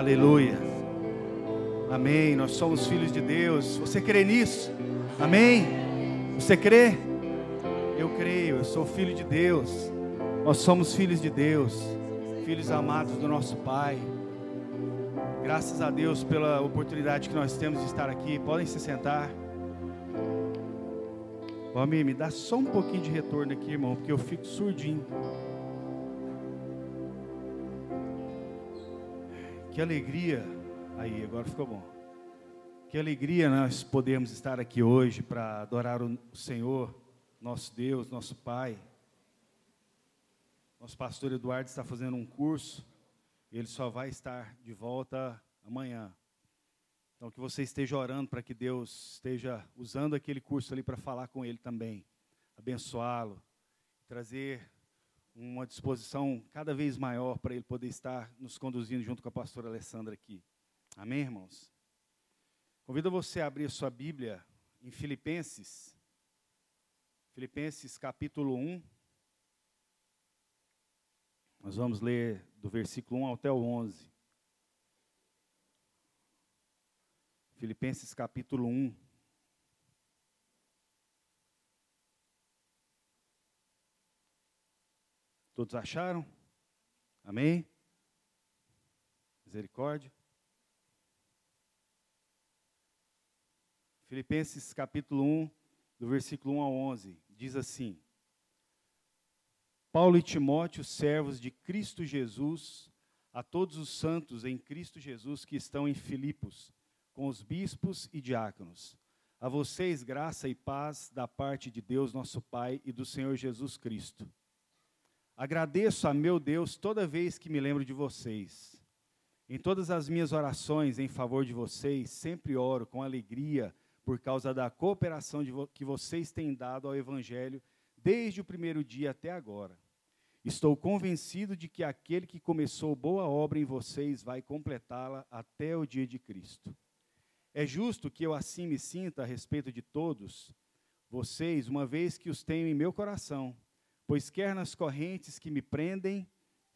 Aleluia. Amém. Nós somos filhos de Deus. Você crê nisso? Amém. Você crê? Eu creio. Eu sou filho de Deus. Nós somos filhos de Deus, filhos amados do nosso Pai. Graças a Deus pela oportunidade que nós temos de estar aqui. Podem se sentar. Valmir, me dá só um pouquinho de retorno aqui, irmão, porque eu fico surdinho. Que alegria. Aí, agora ficou bom. Que alegria nós podemos estar aqui hoje para adorar o Senhor, nosso Deus, nosso Pai. Nosso pastor Eduardo está fazendo um curso, ele só vai estar de volta amanhã. Então, que você esteja orando para que Deus esteja usando aquele curso ali para falar com ele também, abençoá-lo, trazer uma disposição cada vez maior para ele poder estar nos conduzindo junto com a pastora Alessandra aqui. Amém, irmãos? Convido você a abrir a sua Bíblia em Filipenses, Filipenses capítulo 1. Nós vamos ler do versículo 1 até o 11. Filipenses capítulo 1. Todos acharam? Amém? Misericórdia. Filipenses capítulo 1, do versículo 1 ao 11, diz assim: Paulo e Timóteo, servos de Cristo Jesus, a todos os santos em Cristo Jesus que estão em Filipos, com os bispos e diáconos. A vocês graça e paz da parte de Deus, nosso Pai, e do Senhor Jesus Cristo. Agradeço a meu Deus toda vez que me lembro de vocês. Em todas as minhas orações em favor de vocês, sempre oro com alegria por causa da cooperação vo que vocês têm dado ao Evangelho desde o primeiro dia até agora. Estou convencido de que aquele que começou boa obra em vocês vai completá-la até o dia de Cristo. É justo que eu assim me sinta a respeito de todos vocês, uma vez que os tenho em meu coração Pois quer nas correntes que me prendem,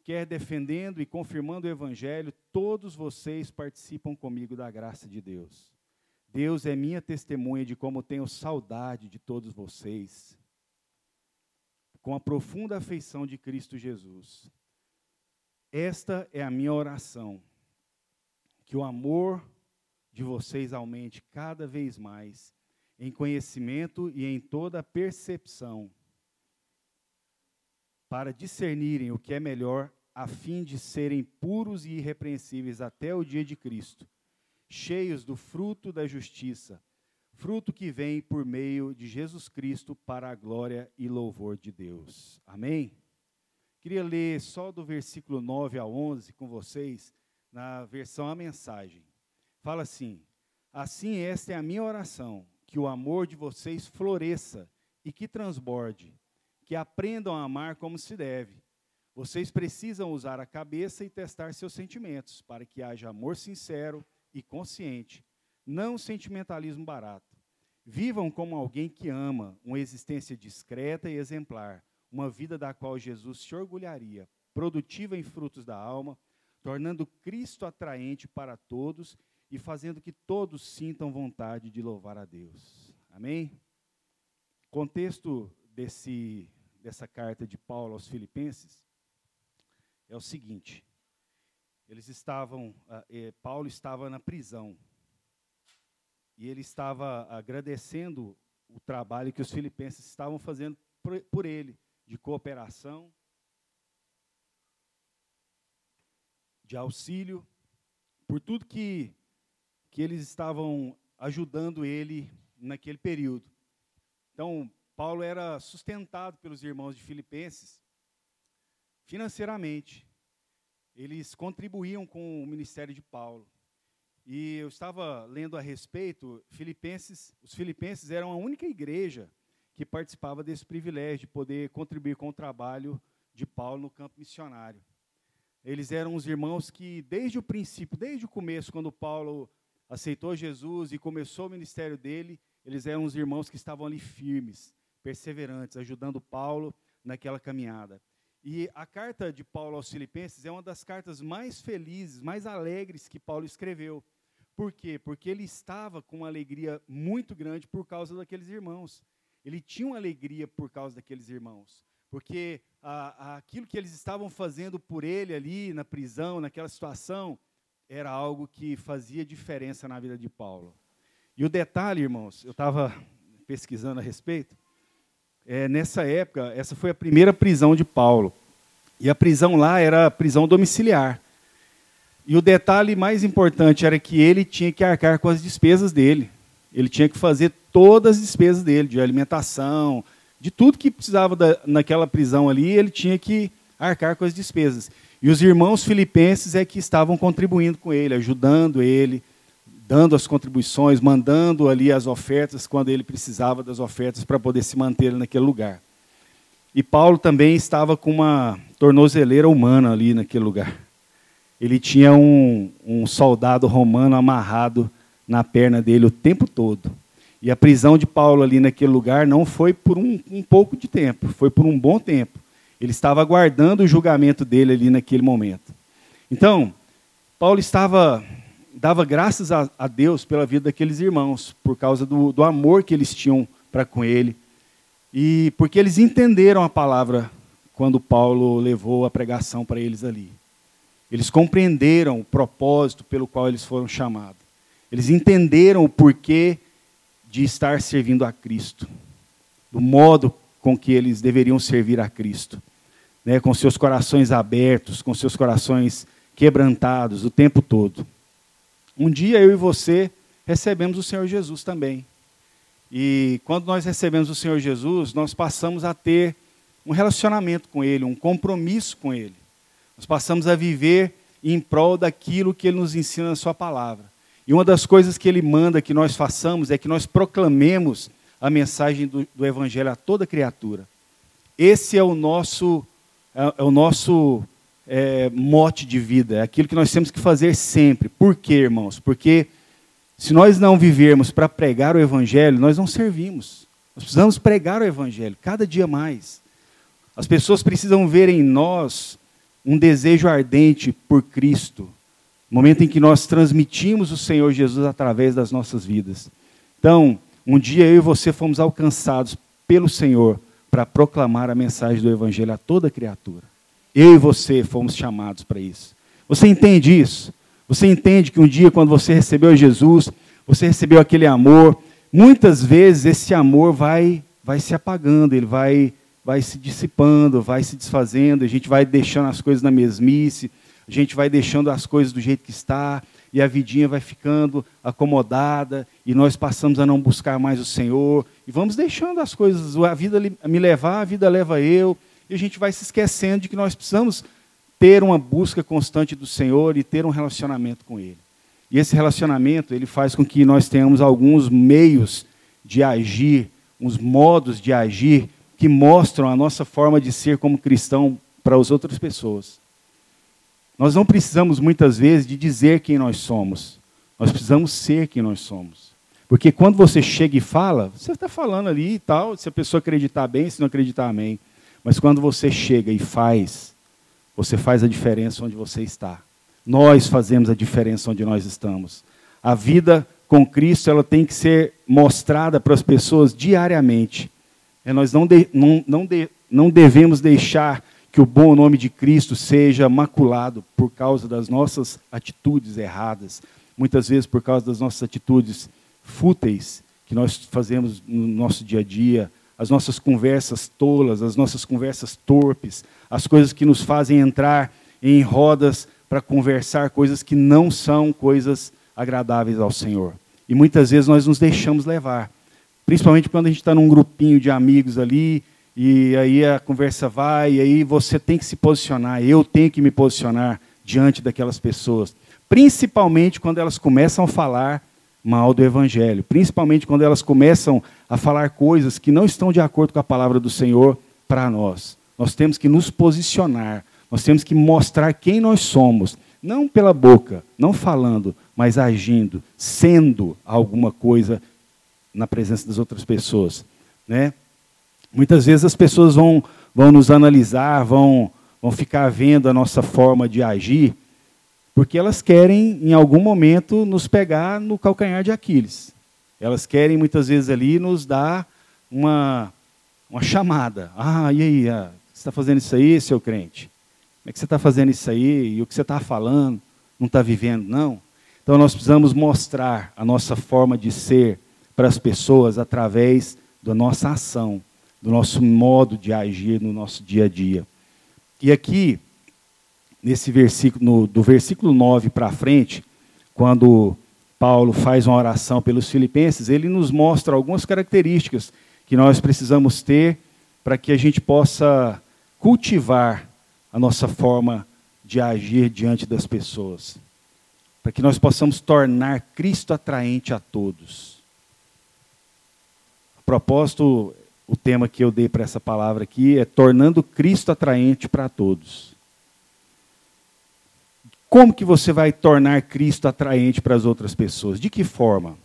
quer defendendo e confirmando o Evangelho, todos vocês participam comigo da graça de Deus. Deus é minha testemunha de como tenho saudade de todos vocês, com a profunda afeição de Cristo Jesus. Esta é a minha oração, que o amor de vocês aumente cada vez mais, em conhecimento e em toda percepção para discernirem o que é melhor, a fim de serem puros e irrepreensíveis até o dia de Cristo, cheios do fruto da justiça, fruto que vem por meio de Jesus Cristo para a glória e louvor de Deus. Amém? Queria ler só do versículo 9 a 11 com vocês, na versão A Mensagem. Fala assim: Assim, esta é a minha oração, que o amor de vocês floresça e que transborde que aprendam a amar como se deve. Vocês precisam usar a cabeça e testar seus sentimentos, para que haja amor sincero e consciente, não sentimentalismo barato. Vivam como alguém que ama, uma existência discreta e exemplar, uma vida da qual Jesus se orgulharia, produtiva em frutos da alma, tornando Cristo atraente para todos e fazendo que todos sintam vontade de louvar a Deus. Amém? Contexto desse dessa carta de Paulo aos Filipenses é o seguinte: eles estavam, eh, Paulo estava na prisão e ele estava agradecendo o trabalho que os filipenses estavam fazendo por ele, de cooperação, de auxílio, por tudo que, que eles estavam ajudando ele naquele período. Então, Paulo era sustentado pelos irmãos de Filipenses financeiramente. Eles contribuíam com o ministério de Paulo. E eu estava lendo a respeito, Filipenses, os filipenses eram a única igreja que participava desse privilégio de poder contribuir com o trabalho de Paulo no campo missionário. Eles eram os irmãos que, desde o princípio, desde o começo, quando Paulo aceitou Jesus e começou o ministério dele, eles eram os irmãos que estavam ali firmes, perseverantes, ajudando Paulo naquela caminhada. E a carta de Paulo aos Filipenses é uma das cartas mais felizes, mais alegres que Paulo escreveu. Por quê? Porque ele estava com uma alegria muito grande por causa daqueles irmãos. Ele tinha uma alegria por causa daqueles irmãos. Porque ah, aquilo que eles estavam fazendo por ele ali na prisão, naquela situação, era algo que fazia diferença na vida de Paulo. E o detalhe, irmãos, eu estava pesquisando a respeito, é, nessa época, essa foi a primeira prisão de Paulo. E a prisão lá era prisão domiciliar. E o detalhe mais importante era que ele tinha que arcar com as despesas dele. Ele tinha que fazer todas as despesas dele, de alimentação, de tudo que precisava da, naquela prisão ali, ele tinha que arcar com as despesas. E os irmãos filipenses é que estavam contribuindo com ele, ajudando ele, dando as contribuições, mandando ali as ofertas quando ele precisava das ofertas para poder se manter naquele lugar. E Paulo também estava com uma tornozeleira humana ali naquele lugar. Ele tinha um, um soldado romano amarrado na perna dele o tempo todo. E a prisão de Paulo ali naquele lugar não foi por um, um pouco de tempo, foi por um bom tempo. Ele estava aguardando o julgamento dele ali naquele momento. Então, Paulo estava dava graças a, a, Deus pela vida daqueles irmãos, por causa do, do amor que eles tinham para com ele. E porque eles entenderam a palavra quando Paulo levou a pregação para eles ali. Eles compreenderam o propósito pelo qual eles foram chamados. Eles entenderam o porquê de estar servindo a Cristo, do modo com que eles deveriam servir a Cristo, né, com seus corações abertos, com seus corações quebrantados o tempo todo. Um dia eu e você recebemos o Senhor Jesus também. E quando nós recebemos o Senhor Jesus, nós passamos a ter um relacionamento com Ele, um compromisso com Ele. Nós passamos a viver em prol daquilo que Ele nos ensina na Sua palavra. E uma das coisas que Ele manda que nós façamos é que nós proclamemos a mensagem do, do Evangelho a toda criatura. Esse é o nosso, é, é o nosso é, mote de vida, é aquilo que nós temos que fazer sempre. Por quê, irmãos? Porque se nós não vivermos para pregar o Evangelho, nós não servimos. Nós precisamos pregar o Evangelho cada dia mais. As pessoas precisam ver em nós um desejo ardente por Cristo, momento em que nós transmitimos o Senhor Jesus através das nossas vidas. Então, um dia eu e você fomos alcançados pelo Senhor para proclamar a mensagem do Evangelho a toda criatura. Eu e você fomos chamados para isso. Você entende isso? Você entende que um dia, quando você recebeu Jesus, você recebeu aquele amor, muitas vezes esse amor vai, vai se apagando, ele vai vai se dissipando, vai se desfazendo, a gente vai deixando as coisas na mesmice, a gente vai deixando as coisas do jeito que está, e a vidinha vai ficando acomodada, e nós passamos a não buscar mais o Senhor, e vamos deixando as coisas, a vida me levar, a vida leva eu, e a gente vai se esquecendo de que nós precisamos ter uma busca constante do Senhor e ter um relacionamento com Ele. E esse relacionamento, ele faz com que nós tenhamos alguns meios de agir, uns modos de agir que mostram a nossa forma de ser como cristão para as outras pessoas. Nós não precisamos muitas vezes de dizer quem nós somos. Nós precisamos ser quem nós somos. Porque quando você chega e fala, você está falando ali e tal, se a pessoa acreditar bem, se não acreditar, amém. Mas quando você chega e faz, você faz a diferença onde você está. Nós fazemos a diferença onde nós estamos. A vida com Cristo ela tem que ser mostrada para as pessoas diariamente. É, nós não, de, não, não, de, não devemos deixar que o bom nome de Cristo seja maculado por causa das nossas atitudes erradas, muitas vezes por causa das nossas atitudes fúteis que nós fazemos no nosso dia a dia, as nossas conversas tolas, as nossas conversas torpes, as coisas que nos fazem entrar em rodas para conversar coisas que não são coisas agradáveis ao Senhor. E muitas vezes nós nos deixamos levar Principalmente quando a gente está num grupinho de amigos ali, e aí a conversa vai, e aí você tem que se posicionar, eu tenho que me posicionar diante daquelas pessoas. Principalmente quando elas começam a falar mal do Evangelho. Principalmente quando elas começam a falar coisas que não estão de acordo com a palavra do Senhor para nós. Nós temos que nos posicionar, nós temos que mostrar quem nós somos. Não pela boca, não falando, mas agindo, sendo alguma coisa na presença das outras pessoas, né? Muitas vezes as pessoas vão, vão nos analisar, vão, vão ficar vendo a nossa forma de agir, porque elas querem, em algum momento, nos pegar no calcanhar de Aquiles. Elas querem, muitas vezes, ali nos dar uma, uma chamada. Ah, e aí? Ah, você está fazendo isso aí, seu crente? Como é que você está fazendo isso aí? E o que você está falando? Não está vivendo, não? Então, nós precisamos mostrar a nossa forma de ser para as pessoas através da nossa ação, do nosso modo de agir no nosso dia a dia. E aqui, nesse versículo, no, do versículo 9 para frente, quando Paulo faz uma oração pelos filipenses, ele nos mostra algumas características que nós precisamos ter para que a gente possa cultivar a nossa forma de agir diante das pessoas. Para que nós possamos tornar Cristo atraente a todos. A propósito, o tema que eu dei para essa palavra aqui é tornando Cristo atraente para todos. Como que você vai tornar Cristo atraente para as outras pessoas? De que forma?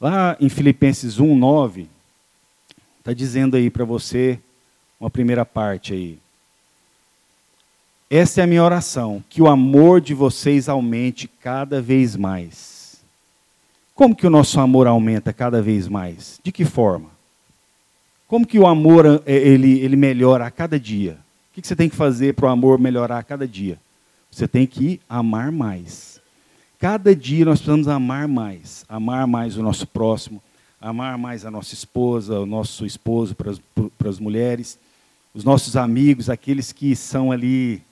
Lá em Filipenses 1, 9, está dizendo aí para você uma primeira parte aí. Essa é a minha oração, que o amor de vocês aumente cada vez mais. Como que o nosso amor aumenta cada vez mais? De que forma? Como que o amor é, ele, ele melhora a cada dia? O que você tem que fazer para o amor melhorar a cada dia? Você tem que amar mais. Cada dia nós precisamos amar mais. Amar mais o nosso próximo, amar mais a nossa esposa, o nosso esposo para as, para as mulheres, os nossos amigos, aqueles que são ali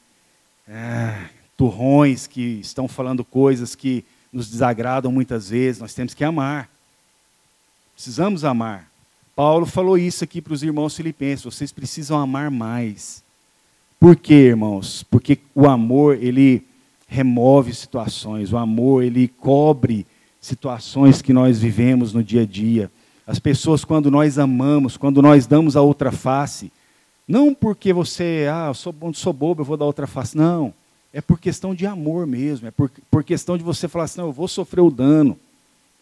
é, turrões, que estão falando coisas que nos desagradam muitas vezes. Nós temos que amar. Precisamos amar. Paulo falou isso aqui para os irmãos filipenses: vocês precisam amar mais. Por quê, irmãos? Porque o amor, ele remove situações, o amor, ele cobre situações que nós vivemos no dia a dia. As pessoas, quando nós amamos, quando nós damos a outra face, não porque você, ah, eu sou, sou bobo, eu vou dar outra face. Não. É por questão de amor mesmo. É por, por questão de você falar assim, não, eu vou sofrer o dano.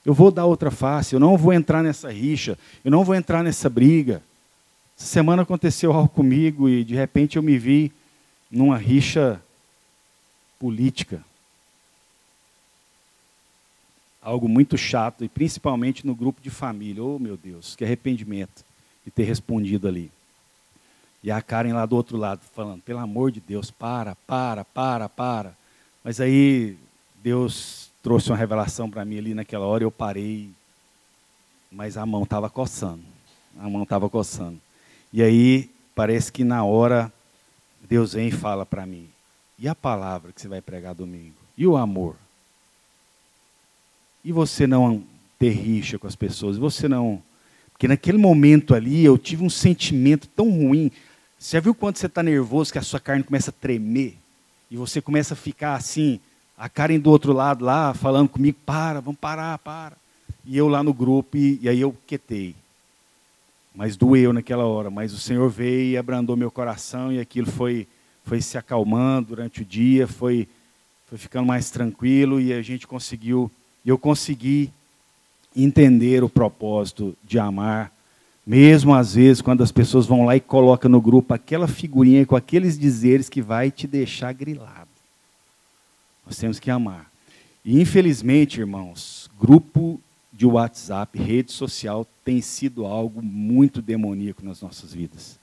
Eu vou dar outra face, eu não vou entrar nessa rixa, eu não vou entrar nessa briga. Essa semana aconteceu algo comigo e de repente eu me vi numa rixa política. Algo muito chato, e principalmente no grupo de família. Oh, meu Deus, que arrependimento de ter respondido ali. E a Karen lá do outro lado falando: pelo amor de Deus, para, para, para, para. Mas aí Deus trouxe uma revelação para mim ali naquela hora, eu parei, mas a mão estava coçando. A mão estava coçando. E aí, parece que na hora, Deus vem e fala para mim: e a palavra que você vai pregar domingo? E o amor? E você não ter rixa com as pessoas? Você não. Porque naquele momento ali eu tive um sentimento tão ruim. Você já viu quando você está nervoso que a sua carne começa a tremer? E você começa a ficar assim, a Karen do outro lado lá, falando comigo, para, vamos parar, para. E eu lá no grupo, e, e aí eu quietei. Mas doeu naquela hora, mas o Senhor veio e abrandou meu coração, e aquilo foi, foi se acalmando durante o dia, foi, foi ficando mais tranquilo, e a gente conseguiu, eu consegui entender o propósito de amar, mesmo às vezes quando as pessoas vão lá e colocam no grupo aquela figurinha com aqueles dizeres que vai te deixar grilado. Nós temos que amar. E infelizmente, irmãos, grupo de WhatsApp, rede social, tem sido algo muito demoníaco nas nossas vidas.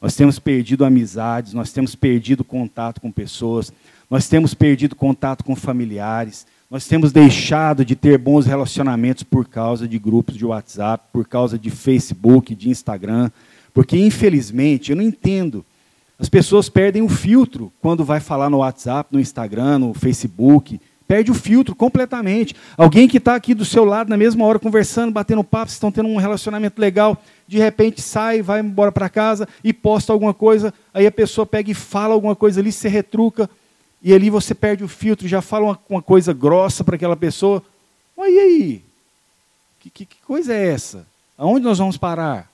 Nós temos perdido amizades, nós temos perdido contato com pessoas, nós temos perdido contato com familiares, nós temos deixado de ter bons relacionamentos por causa de grupos de WhatsApp, por causa de Facebook, de Instagram, porque infelizmente eu não entendo as pessoas perdem o filtro quando vai falar no WhatsApp, no Instagram, no Facebook. Perde o filtro completamente. Alguém que está aqui do seu lado na mesma hora conversando, batendo papo, estão tendo um relacionamento legal, de repente sai, vai embora para casa e posta alguma coisa, aí a pessoa pega e fala alguma coisa ali, se retruca, e ali você perde o filtro, já fala uma, uma coisa grossa para aquela pessoa. Mas e aí? Que, que, que coisa é essa? Aonde nós vamos parar?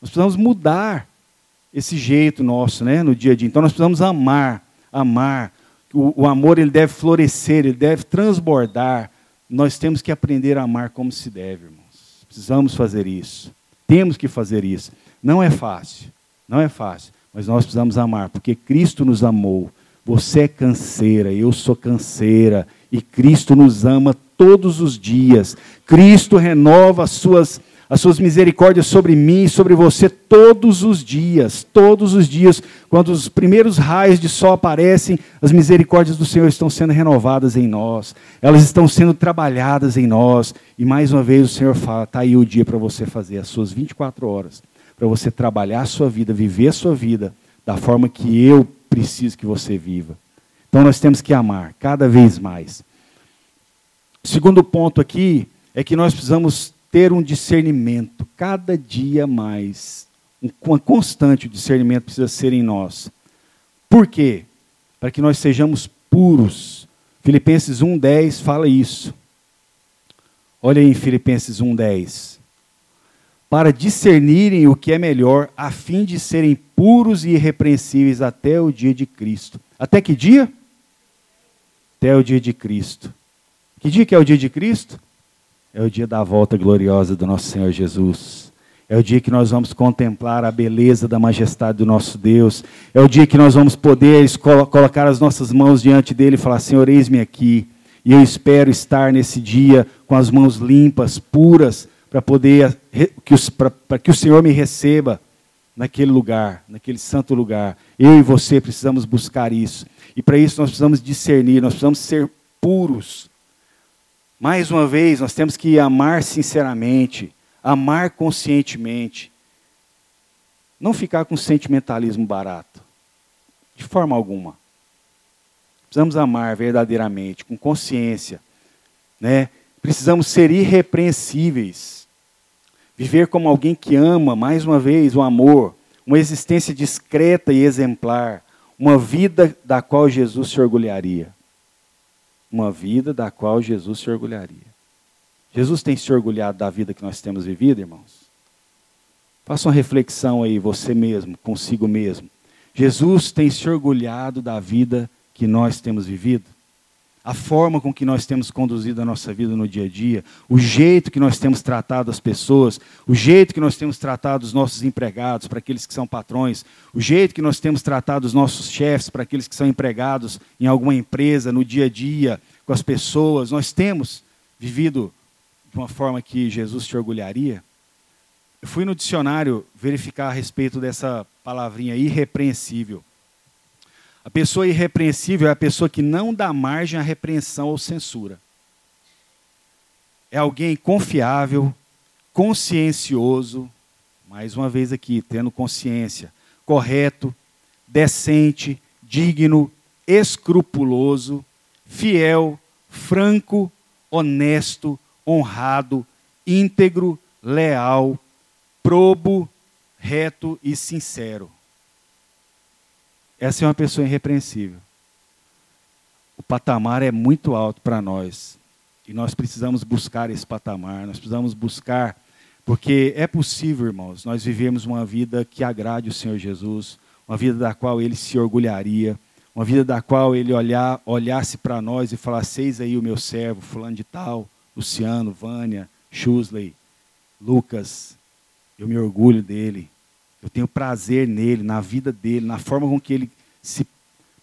Nós precisamos mudar esse jeito nosso, né, no dia a dia. Então nós precisamos amar, amar. O, o amor ele deve florescer, ele deve transbordar. Nós temos que aprender a amar como se deve, irmãos. Precisamos fazer isso. Temos que fazer isso. Não é fácil. Não é fácil. Mas nós precisamos amar, porque Cristo nos amou. Você é canseira, eu sou canseira, e Cristo nos ama todos os dias. Cristo renova as suas as suas misericórdias sobre mim e sobre você todos os dias, todos os dias, quando os primeiros raios de sol aparecem, as misericórdias do Senhor estão sendo renovadas em nós, elas estão sendo trabalhadas em nós, e mais uma vez o Senhor fala: está aí o dia para você fazer as suas 24 horas, para você trabalhar a sua vida, viver a sua vida da forma que eu preciso que você viva. Então nós temos que amar cada vez mais. Segundo ponto aqui é que nós precisamos ter um discernimento cada dia mais. Um constante discernimento precisa ser em nós. Por quê? Para que nós sejamos puros. Filipenses 1,10 fala isso. Olha aí em Filipenses 1,10. Para discernirem o que é melhor, a fim de serem puros e irrepreensíveis até o dia de Cristo. Até que dia? Até o dia de Cristo. Que dia que é o dia de Cristo? É o dia da volta gloriosa do nosso Senhor Jesus. É o dia que nós vamos contemplar a beleza da majestade do nosso Deus. É o dia que nós vamos poder colocar as nossas mãos diante dele e falar: Senhor, eis-me aqui. E eu espero estar nesse dia com as mãos limpas, puras, para poder para que o Senhor me receba naquele lugar, naquele santo lugar. Eu e você precisamos buscar isso. E para isso nós precisamos discernir, nós precisamos ser puros mais uma vez, nós temos que amar sinceramente, amar conscientemente. Não ficar com sentimentalismo barato, de forma alguma. Precisamos amar verdadeiramente, com consciência. Né? Precisamos ser irrepreensíveis. Viver como alguém que ama, mais uma vez, o amor, uma existência discreta e exemplar, uma vida da qual Jesus se orgulharia uma vida da qual Jesus se orgulharia. Jesus tem se orgulhado da vida que nós temos vivido, irmãos? Faça uma reflexão aí, você mesmo, consigo mesmo. Jesus tem se orgulhado da vida que nós temos vivido? A forma com que nós temos conduzido a nossa vida no dia a dia, o jeito que nós temos tratado as pessoas, o jeito que nós temos tratado os nossos empregados, para aqueles que são patrões, o jeito que nós temos tratado os nossos chefes, para aqueles que são empregados em alguma empresa, no dia a dia, com as pessoas, nós temos vivido de uma forma que Jesus te orgulharia? Eu fui no dicionário verificar a respeito dessa palavrinha irrepreensível. A pessoa irrepreensível é a pessoa que não dá margem à repreensão ou censura. É alguém confiável, consciencioso, mais uma vez aqui, tendo consciência, correto, decente, digno, escrupuloso, fiel, franco, honesto, honrado, íntegro, leal, probo, reto e sincero. Essa é uma pessoa irrepreensível. O patamar é muito alto para nós. E nós precisamos buscar esse patamar, nós precisamos buscar, porque é possível, irmãos, nós vivemos uma vida que agrade o Senhor Jesus, uma vida da qual ele se orgulharia, uma vida da qual ele olhar, olhasse para nós e falasse: Eis aí o meu servo, fulano de tal, Luciano, Vânia, Schusley, Lucas, eu me orgulho dele, eu tenho prazer nele, na vida dele, na forma com que ele se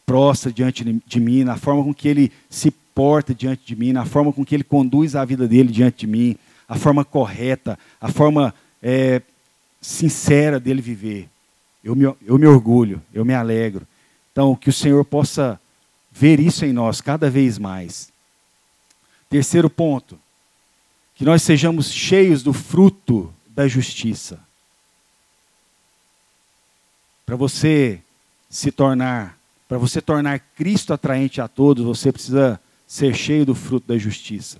prostra diante de mim, na forma com que ele se porta diante de mim, na forma com que ele conduz a vida dele diante de mim, a forma correta, a forma é, sincera dele viver. Eu me, eu me orgulho, eu me alegro. Então, que o Senhor possa ver isso em nós cada vez mais. Terceiro ponto, que nós sejamos cheios do fruto da justiça. Para você se tornar, para você tornar Cristo atraente a todos, você precisa ser cheio do fruto da justiça.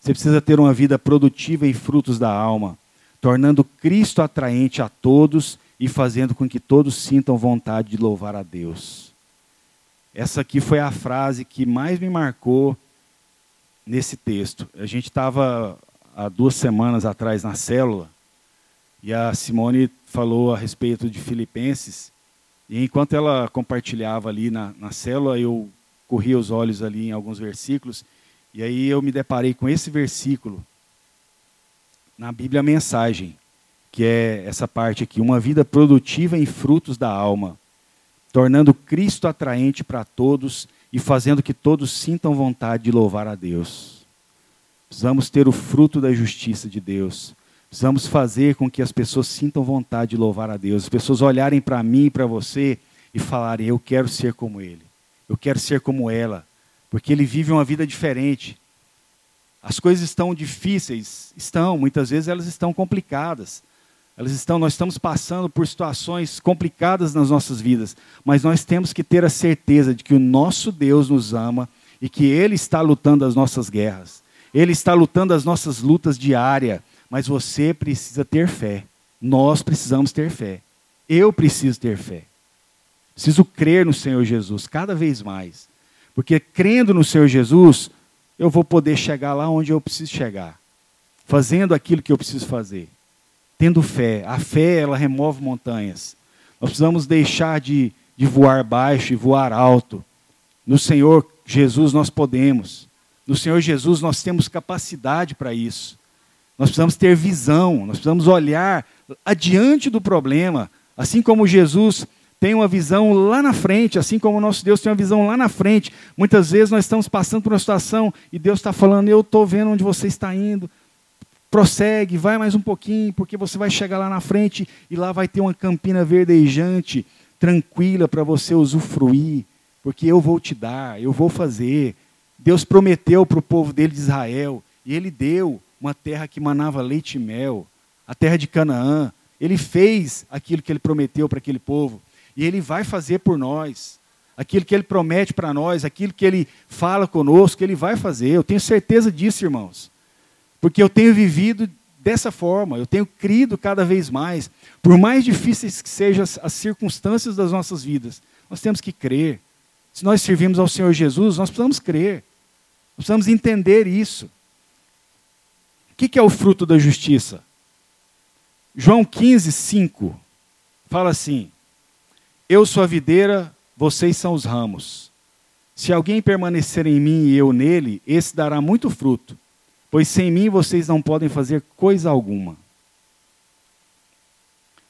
Você precisa ter uma vida produtiva em frutos da alma, tornando Cristo atraente a todos e fazendo com que todos sintam vontade de louvar a Deus. Essa aqui foi a frase que mais me marcou nesse texto. A gente estava há duas semanas atrás na célula e a Simone falou a respeito de Filipenses. E enquanto ela compartilhava ali na, na célula, eu corria os olhos ali em alguns versículos. E aí eu me deparei com esse versículo na Bíblia Mensagem, que é essa parte aqui: uma vida produtiva em frutos da alma. tornando Cristo atraente para todos e fazendo que todos sintam vontade de louvar a Deus. Precisamos ter o fruto da justiça de Deus. Precisamos fazer com que as pessoas sintam vontade de louvar a Deus. As pessoas olharem para mim e para você e falarem: Eu quero ser como Ele. Eu quero ser como ela. Porque Ele vive uma vida diferente. As coisas estão difíceis, estão, muitas vezes elas estão complicadas. Elas estão, nós estamos passando por situações complicadas nas nossas vidas, mas nós temos que ter a certeza de que o nosso Deus nos ama e que ele está lutando as nossas guerras. Ele está lutando as nossas lutas diárias, mas você precisa ter fé. Nós precisamos ter fé. Eu preciso ter fé. Preciso crer no Senhor Jesus cada vez mais. Porque crendo no Senhor Jesus, eu vou poder chegar lá onde eu preciso chegar, fazendo aquilo que eu preciso fazer, tendo fé. A fé, ela remove montanhas. Nós precisamos deixar de, de voar baixo e voar alto. No Senhor Jesus nós podemos. No Senhor Jesus nós temos capacidade para isso. Nós precisamos ter visão, nós precisamos olhar adiante do problema, assim como Jesus tem uma visão lá na frente, assim como o nosso Deus tem uma visão lá na frente. Muitas vezes nós estamos passando por uma situação e Deus está falando: Eu estou vendo onde você está indo. Prossegue, vai mais um pouquinho, porque você vai chegar lá na frente e lá vai ter uma campina verdejante, tranquila para você usufruir, porque eu vou te dar, eu vou fazer. Deus prometeu para o povo dele de Israel, e ele deu uma terra que manava leite e mel, a terra de Canaã. Ele fez aquilo que ele prometeu para aquele povo. E Ele vai fazer por nós. Aquilo que Ele promete para nós, aquilo que Ele fala conosco, Ele vai fazer. Eu tenho certeza disso, irmãos. Porque eu tenho vivido dessa forma, eu tenho crido cada vez mais. Por mais difíceis que sejam as, as circunstâncias das nossas vidas, nós temos que crer. Se nós servimos ao Senhor Jesus, nós precisamos crer. Nós precisamos entender isso. O que é o fruto da justiça? João 15, 5 fala assim: eu sou a videira, vocês são os ramos. Se alguém permanecer em mim e eu nele, esse dará muito fruto, pois sem mim vocês não podem fazer coisa alguma.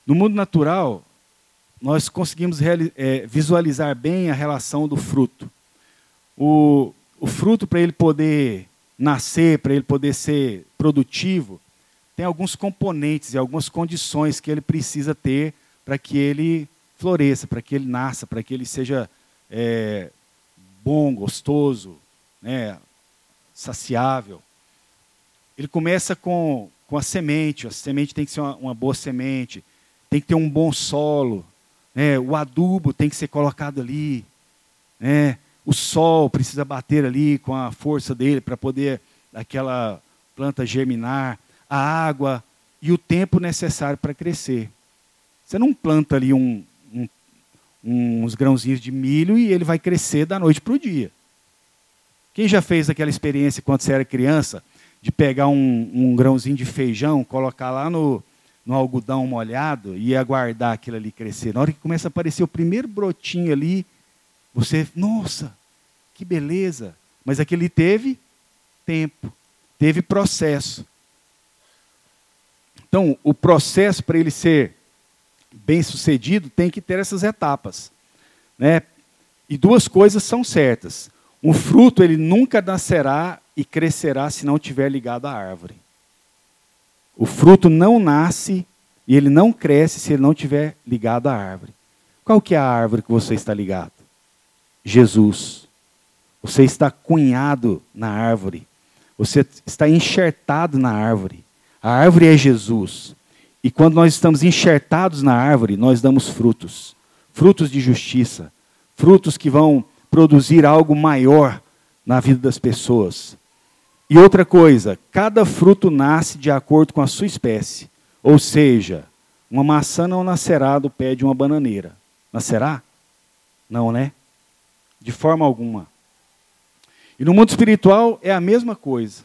No mundo natural, nós conseguimos é, visualizar bem a relação do fruto. O, o fruto, para ele poder nascer, para ele poder ser produtivo, tem alguns componentes e algumas condições que ele precisa ter para que ele floresça, para que ele nasça, para que ele seja é, bom, gostoso, né, saciável. Ele começa com, com a semente, a semente tem que ser uma, uma boa semente, tem que ter um bom solo, né, o adubo tem que ser colocado ali, né, o sol precisa bater ali com a força dele para poder aquela planta germinar, a água e o tempo necessário para crescer. Você não planta ali um, uns grãozinhos de milho e ele vai crescer da noite para o dia. Quem já fez aquela experiência quando você era criança, de pegar um, um grãozinho de feijão, colocar lá no, no algodão molhado e aguardar aquilo ali crescer? Na hora que começa a aparecer o primeiro brotinho ali, você, nossa, que beleza. Mas aquele teve tempo, teve processo. Então, o processo para ele ser bem sucedido tem que ter essas etapas. Né? E duas coisas são certas. Um fruto ele nunca nascerá e crescerá se não estiver ligado à árvore. O fruto não nasce e ele não cresce se ele não estiver ligado à árvore. Qual que é a árvore que você está ligado? Jesus. Você está cunhado na árvore. Você está enxertado na árvore. A árvore é Jesus. E quando nós estamos enxertados na árvore, nós damos frutos frutos de justiça, frutos que vão produzir algo maior na vida das pessoas. E outra coisa, cada fruto nasce de acordo com a sua espécie. Ou seja, uma maçã não nascerá do pé de uma bananeira. Nascerá? Não, né? De forma alguma. E no mundo espiritual é a mesma coisa.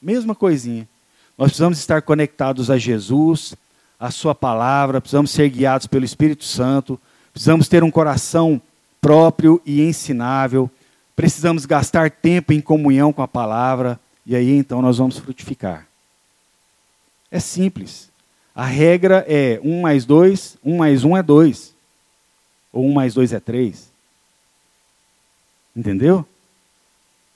Mesma coisinha. Nós precisamos estar conectados a Jesus, a Sua palavra, precisamos ser guiados pelo Espírito Santo, precisamos ter um coração próprio e ensinável, precisamos gastar tempo em comunhão com a palavra, e aí então nós vamos frutificar. É simples. A regra é um mais dois, um mais um é dois. Ou um mais dois é três? Entendeu?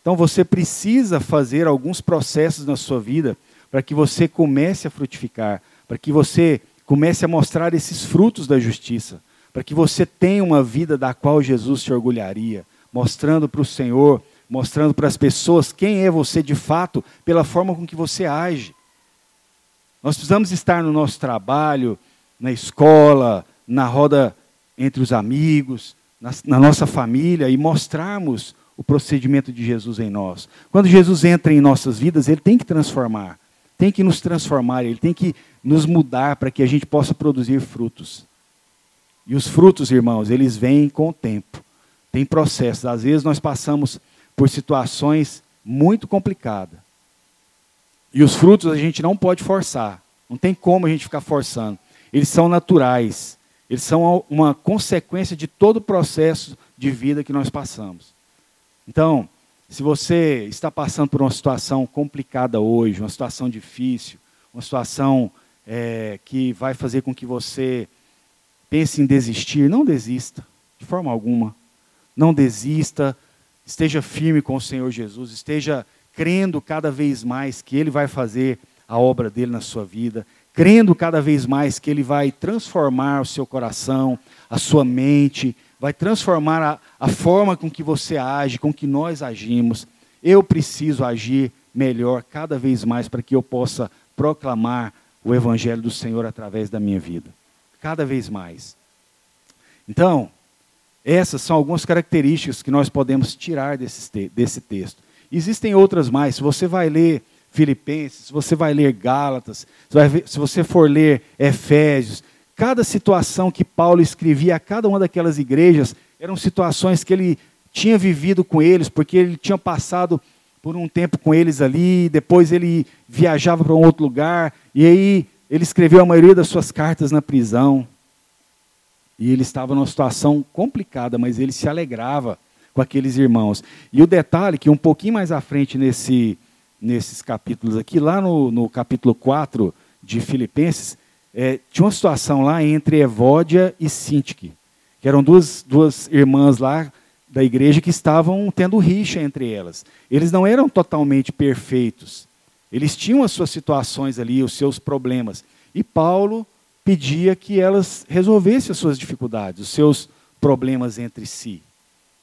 Então você precisa fazer alguns processos na sua vida para que você comece a frutificar, para que você comece a mostrar esses frutos da justiça, para que você tenha uma vida da qual Jesus se orgulharia, mostrando para o Senhor, mostrando para as pessoas quem é você de fato, pela forma com que você age. Nós precisamos estar no nosso trabalho, na escola, na roda entre os amigos, na, na nossa família e mostrarmos o procedimento de Jesus em nós. Quando Jesus entra em nossas vidas, ele tem que transformar, tem que nos transformar, ele tem que nos mudar para que a gente possa produzir frutos. E os frutos, irmãos, eles vêm com o tempo. Tem processos. Às vezes nós passamos por situações muito complicadas. E os frutos a gente não pode forçar. Não tem como a gente ficar forçando. Eles são naturais. Eles são uma consequência de todo o processo de vida que nós passamos. Então, se você está passando por uma situação complicada hoje, uma situação difícil, uma situação é, que vai fazer com que você pense em desistir, não desista, de forma alguma. Não desista, esteja firme com o Senhor Jesus, esteja crendo cada vez mais que Ele vai fazer a obra dele na sua vida, crendo cada vez mais que Ele vai transformar o seu coração, a sua mente, vai transformar a, a forma com que você age, com que nós agimos. Eu preciso agir melhor cada vez mais para que eu possa proclamar o Evangelho do Senhor através da minha vida. Cada vez mais. Então, essas são algumas características que nós podemos tirar desse, desse texto. Existem outras mais. Se você vai ler Filipenses, se você vai ler Gálatas, se você for ler Efésios, cada situação que Paulo escrevia a cada uma daquelas igrejas eram situações que ele tinha vivido com eles, porque ele tinha passado por um tempo com eles ali, depois ele viajava para um outro lugar, e aí ele escreveu a maioria das suas cartas na prisão. E ele estava numa situação complicada, mas ele se alegrava com aqueles irmãos. E o detalhe que um pouquinho mais à frente nesse, nesses capítulos aqui, lá no, no capítulo 4 de Filipenses, é, tinha uma situação lá entre Evódia e Sintique, que eram duas, duas irmãs lá da igreja que estavam tendo rixa entre elas. Eles não eram totalmente perfeitos. Eles tinham as suas situações ali, os seus problemas. E Paulo pedia que elas resolvessem as suas dificuldades, os seus problemas entre si.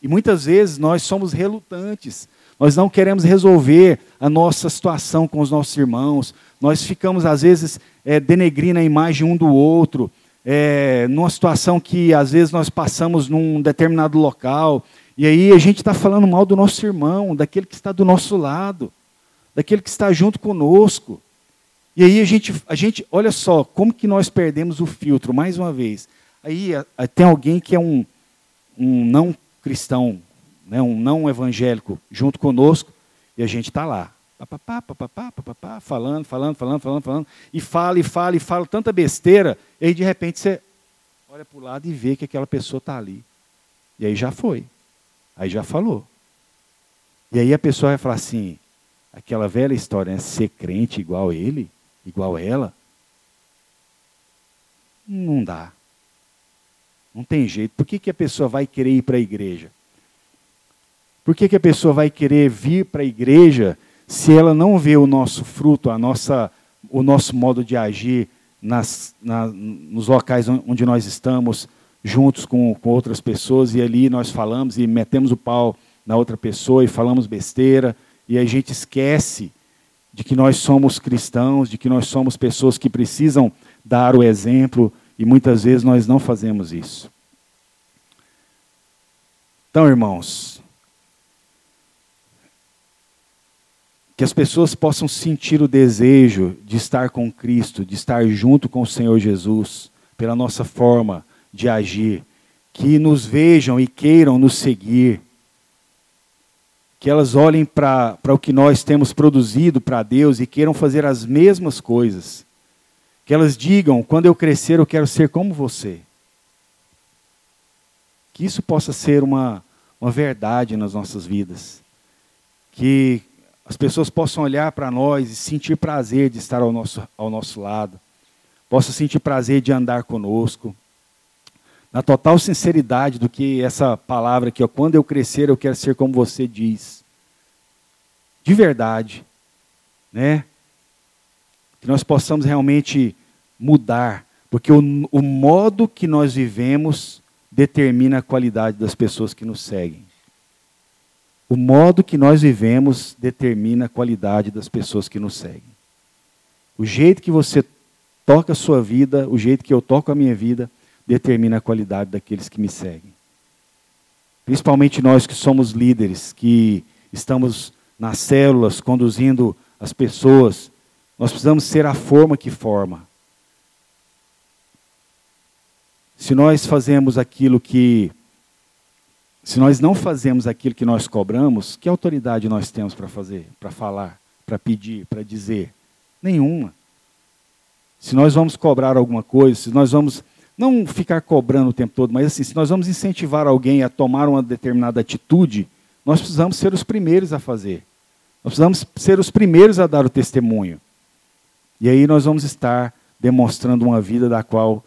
E muitas vezes nós somos relutantes, nós não queremos resolver a nossa situação com os nossos irmãos, nós ficamos, às vezes, é, denegrindo a imagem um do outro, é, numa situação que, às vezes, nós passamos num determinado local, e aí a gente está falando mal do nosso irmão, daquele que está do nosso lado, daquele que está junto conosco. E aí a gente, a gente, olha só, como que nós perdemos o filtro, mais uma vez. Aí a, a, tem alguém que é um, um não cristão, né, um não evangélico, junto conosco, e a gente está lá papapá, papapá, papapá, falando, falando, falando, falando, falando, e fala, e fala, e fala tanta besteira, e aí de repente você olha para o lado e vê que aquela pessoa está ali. E aí já foi. Aí já falou. E aí a pessoa vai falar assim, aquela velha história, né? ser crente igual ele, igual ela, não dá. Não tem jeito. Por que, que a pessoa vai querer ir para a igreja? Por que, que a pessoa vai querer vir para a igreja se ela não vê o nosso fruto, a nossa, o nosso modo de agir nas, na, nos locais onde nós estamos, juntos com, com outras pessoas, e ali nós falamos e metemos o pau na outra pessoa e falamos besteira, e a gente esquece de que nós somos cristãos, de que nós somos pessoas que precisam dar o exemplo, e muitas vezes nós não fazemos isso. Então, irmãos, que as pessoas possam sentir o desejo de estar com Cristo, de estar junto com o Senhor Jesus, pela nossa forma de agir, que nos vejam e queiram nos seguir, que elas olhem para o que nós temos produzido para Deus e queiram fazer as mesmas coisas, que elas digam: quando eu crescer, eu quero ser como você. Que isso possa ser uma, uma verdade nas nossas vidas. Que as pessoas possam olhar para nós e sentir prazer de estar ao nosso, ao nosso lado, possam sentir prazer de andar conosco, na total sinceridade do que essa palavra aqui, ó, quando eu crescer eu quero ser como você diz. De verdade, né? Que nós possamos realmente mudar, porque o, o modo que nós vivemos determina a qualidade das pessoas que nos seguem. O modo que nós vivemos determina a qualidade das pessoas que nos seguem. O jeito que você toca a sua vida, o jeito que eu toco a minha vida, determina a qualidade daqueles que me seguem. Principalmente nós que somos líderes, que estamos nas células conduzindo as pessoas, nós precisamos ser a forma que forma. Se nós fazemos aquilo que se nós não fazemos aquilo que nós cobramos, que autoridade nós temos para fazer, para falar, para pedir, para dizer? Nenhuma. Se nós vamos cobrar alguma coisa, se nós vamos não ficar cobrando o tempo todo, mas assim, se nós vamos incentivar alguém a tomar uma determinada atitude, nós precisamos ser os primeiros a fazer. Nós precisamos ser os primeiros a dar o testemunho. E aí nós vamos estar demonstrando uma vida da qual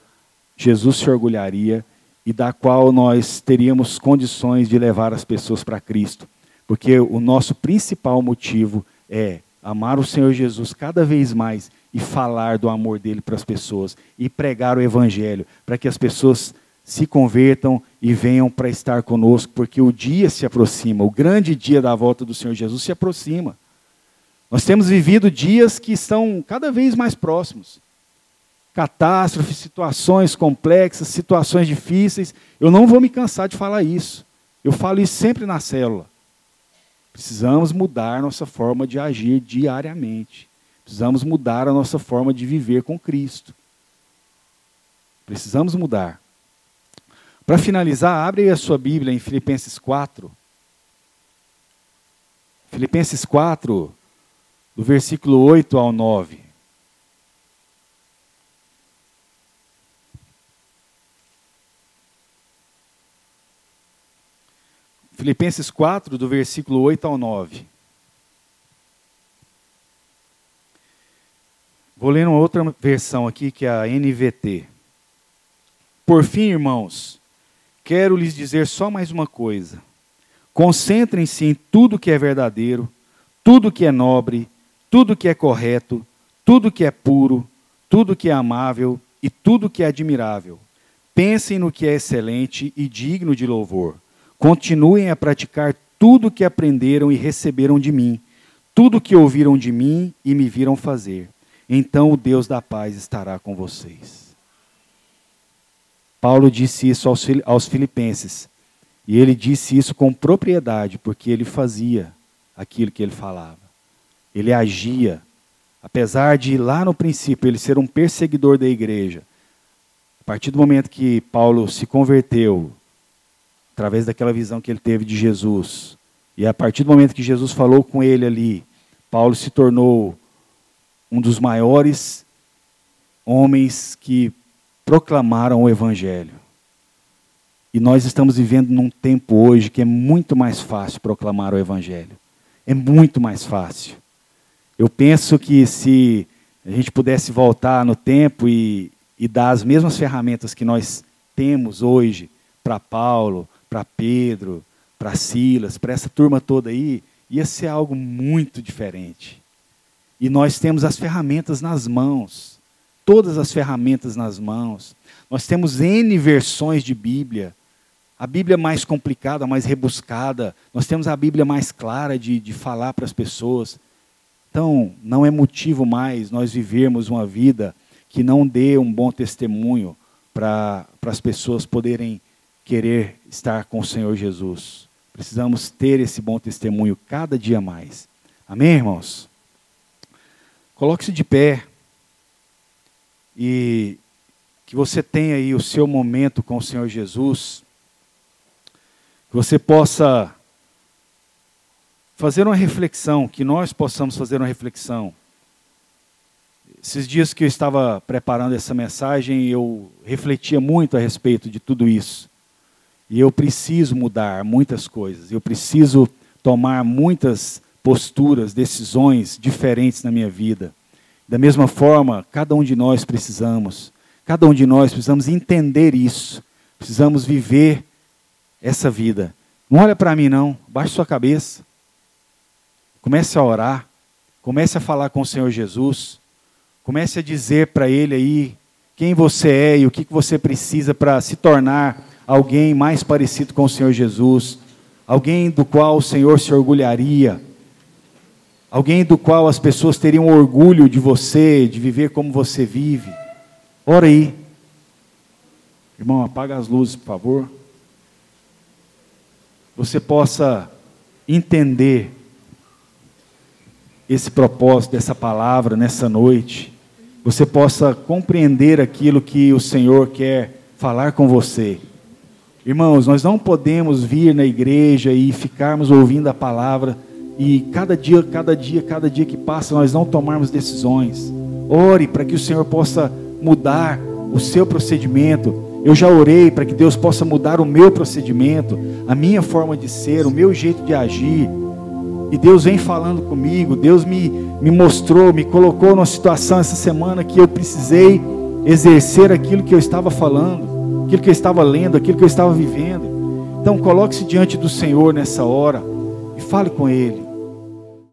Jesus se orgulharia e da qual nós teríamos condições de levar as pessoas para Cristo. Porque o nosso principal motivo é amar o Senhor Jesus cada vez mais e falar do amor dele para as pessoas e pregar o evangelho, para que as pessoas se convertam e venham para estar conosco, porque o dia se aproxima, o grande dia da volta do Senhor Jesus se aproxima. Nós temos vivido dias que estão cada vez mais próximos catástrofes, situações complexas, situações difíceis. Eu não vou me cansar de falar isso. Eu falo isso sempre na célula. Precisamos mudar nossa forma de agir diariamente. Precisamos mudar a nossa forma de viver com Cristo. Precisamos mudar. Para finalizar, abre aí a sua Bíblia em Filipenses 4. Filipenses 4, do versículo 8 ao 9. Filipenses 4, do versículo 8 ao 9. Vou ler uma outra versão aqui, que é a NVT. Por fim, irmãos, quero lhes dizer só mais uma coisa. Concentrem-se em tudo que é verdadeiro, tudo que é nobre, tudo que é correto, tudo que é puro, tudo que é amável e tudo que é admirável. Pensem no que é excelente e digno de louvor. Continuem a praticar tudo o que aprenderam e receberam de mim, tudo o que ouviram de mim e me viram fazer. Então o Deus da paz estará com vocês. Paulo disse isso aos filipenses. E ele disse isso com propriedade, porque ele fazia aquilo que ele falava. Ele agia. Apesar de lá no princípio ele ser um perseguidor da igreja, a partir do momento que Paulo se converteu, através daquela visão que ele teve de Jesus. E a partir do momento que Jesus falou com ele ali, Paulo se tornou um dos maiores homens que proclamaram o Evangelho. E nós estamos vivendo num tempo hoje que é muito mais fácil proclamar o Evangelho. É muito mais fácil. Eu penso que se a gente pudesse voltar no tempo e, e dar as mesmas ferramentas que nós temos hoje para Paulo, para Pedro, para Silas, para essa turma toda aí, ia ser algo muito diferente. E nós temos as ferramentas nas mãos, todas as ferramentas nas mãos. Nós temos N versões de Bíblia. A Bíblia mais complicada, mais rebuscada. Nós temos a Bíblia mais clara de, de falar para as pessoas. Então, não é motivo mais nós vivermos uma vida que não dê um bom testemunho para as pessoas poderem querer estar com o Senhor Jesus. Precisamos ter esse bom testemunho cada dia mais. Amém, irmãos? Coloque-se de pé e que você tenha aí o seu momento com o Senhor Jesus. Que você possa fazer uma reflexão, que nós possamos fazer uma reflexão. Esses dias que eu estava preparando essa mensagem, eu refletia muito a respeito de tudo isso. E eu preciso mudar muitas coisas, eu preciso tomar muitas posturas, decisões diferentes na minha vida. Da mesma forma, cada um de nós precisamos, cada um de nós precisamos entender isso. Precisamos viver essa vida. Não olha para mim não, baixe sua cabeça. Comece a orar, comece a falar com o Senhor Jesus. Comece a dizer para ele aí quem você é e o que você precisa para se tornar alguém mais parecido com o Senhor Jesus, alguém do qual o Senhor se orgulharia, alguém do qual as pessoas teriam orgulho de você, de viver como você vive. Ora aí. Irmão, apaga as luzes, por favor. Você possa entender esse propósito dessa palavra nessa noite você possa compreender aquilo que o Senhor quer falar com você. Irmãos, nós não podemos vir na igreja e ficarmos ouvindo a palavra e cada dia, cada dia, cada dia que passa nós não tomarmos decisões. Ore para que o Senhor possa mudar o seu procedimento. Eu já orei para que Deus possa mudar o meu procedimento, a minha forma de ser, o meu jeito de agir. E Deus vem falando comigo, Deus me, me mostrou, me colocou numa situação essa semana que eu precisei exercer aquilo que eu estava falando, aquilo que eu estava lendo, aquilo que eu estava vivendo. Então coloque-se diante do Senhor nessa hora e fale com Ele.